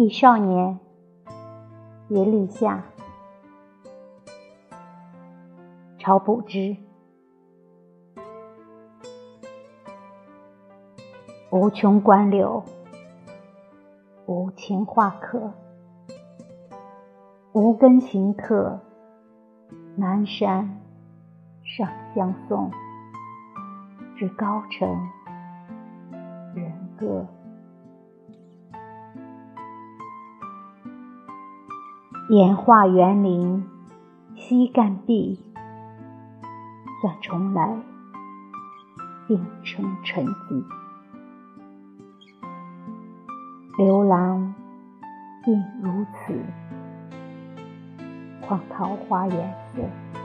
忆少年，别立夏，朝不知。无穷关柳，无情画客，无根行客，南山上相送，至高城人各。演化园林，西干壁，算重来，并成沉寂。刘郎竟如此，况桃花颜色。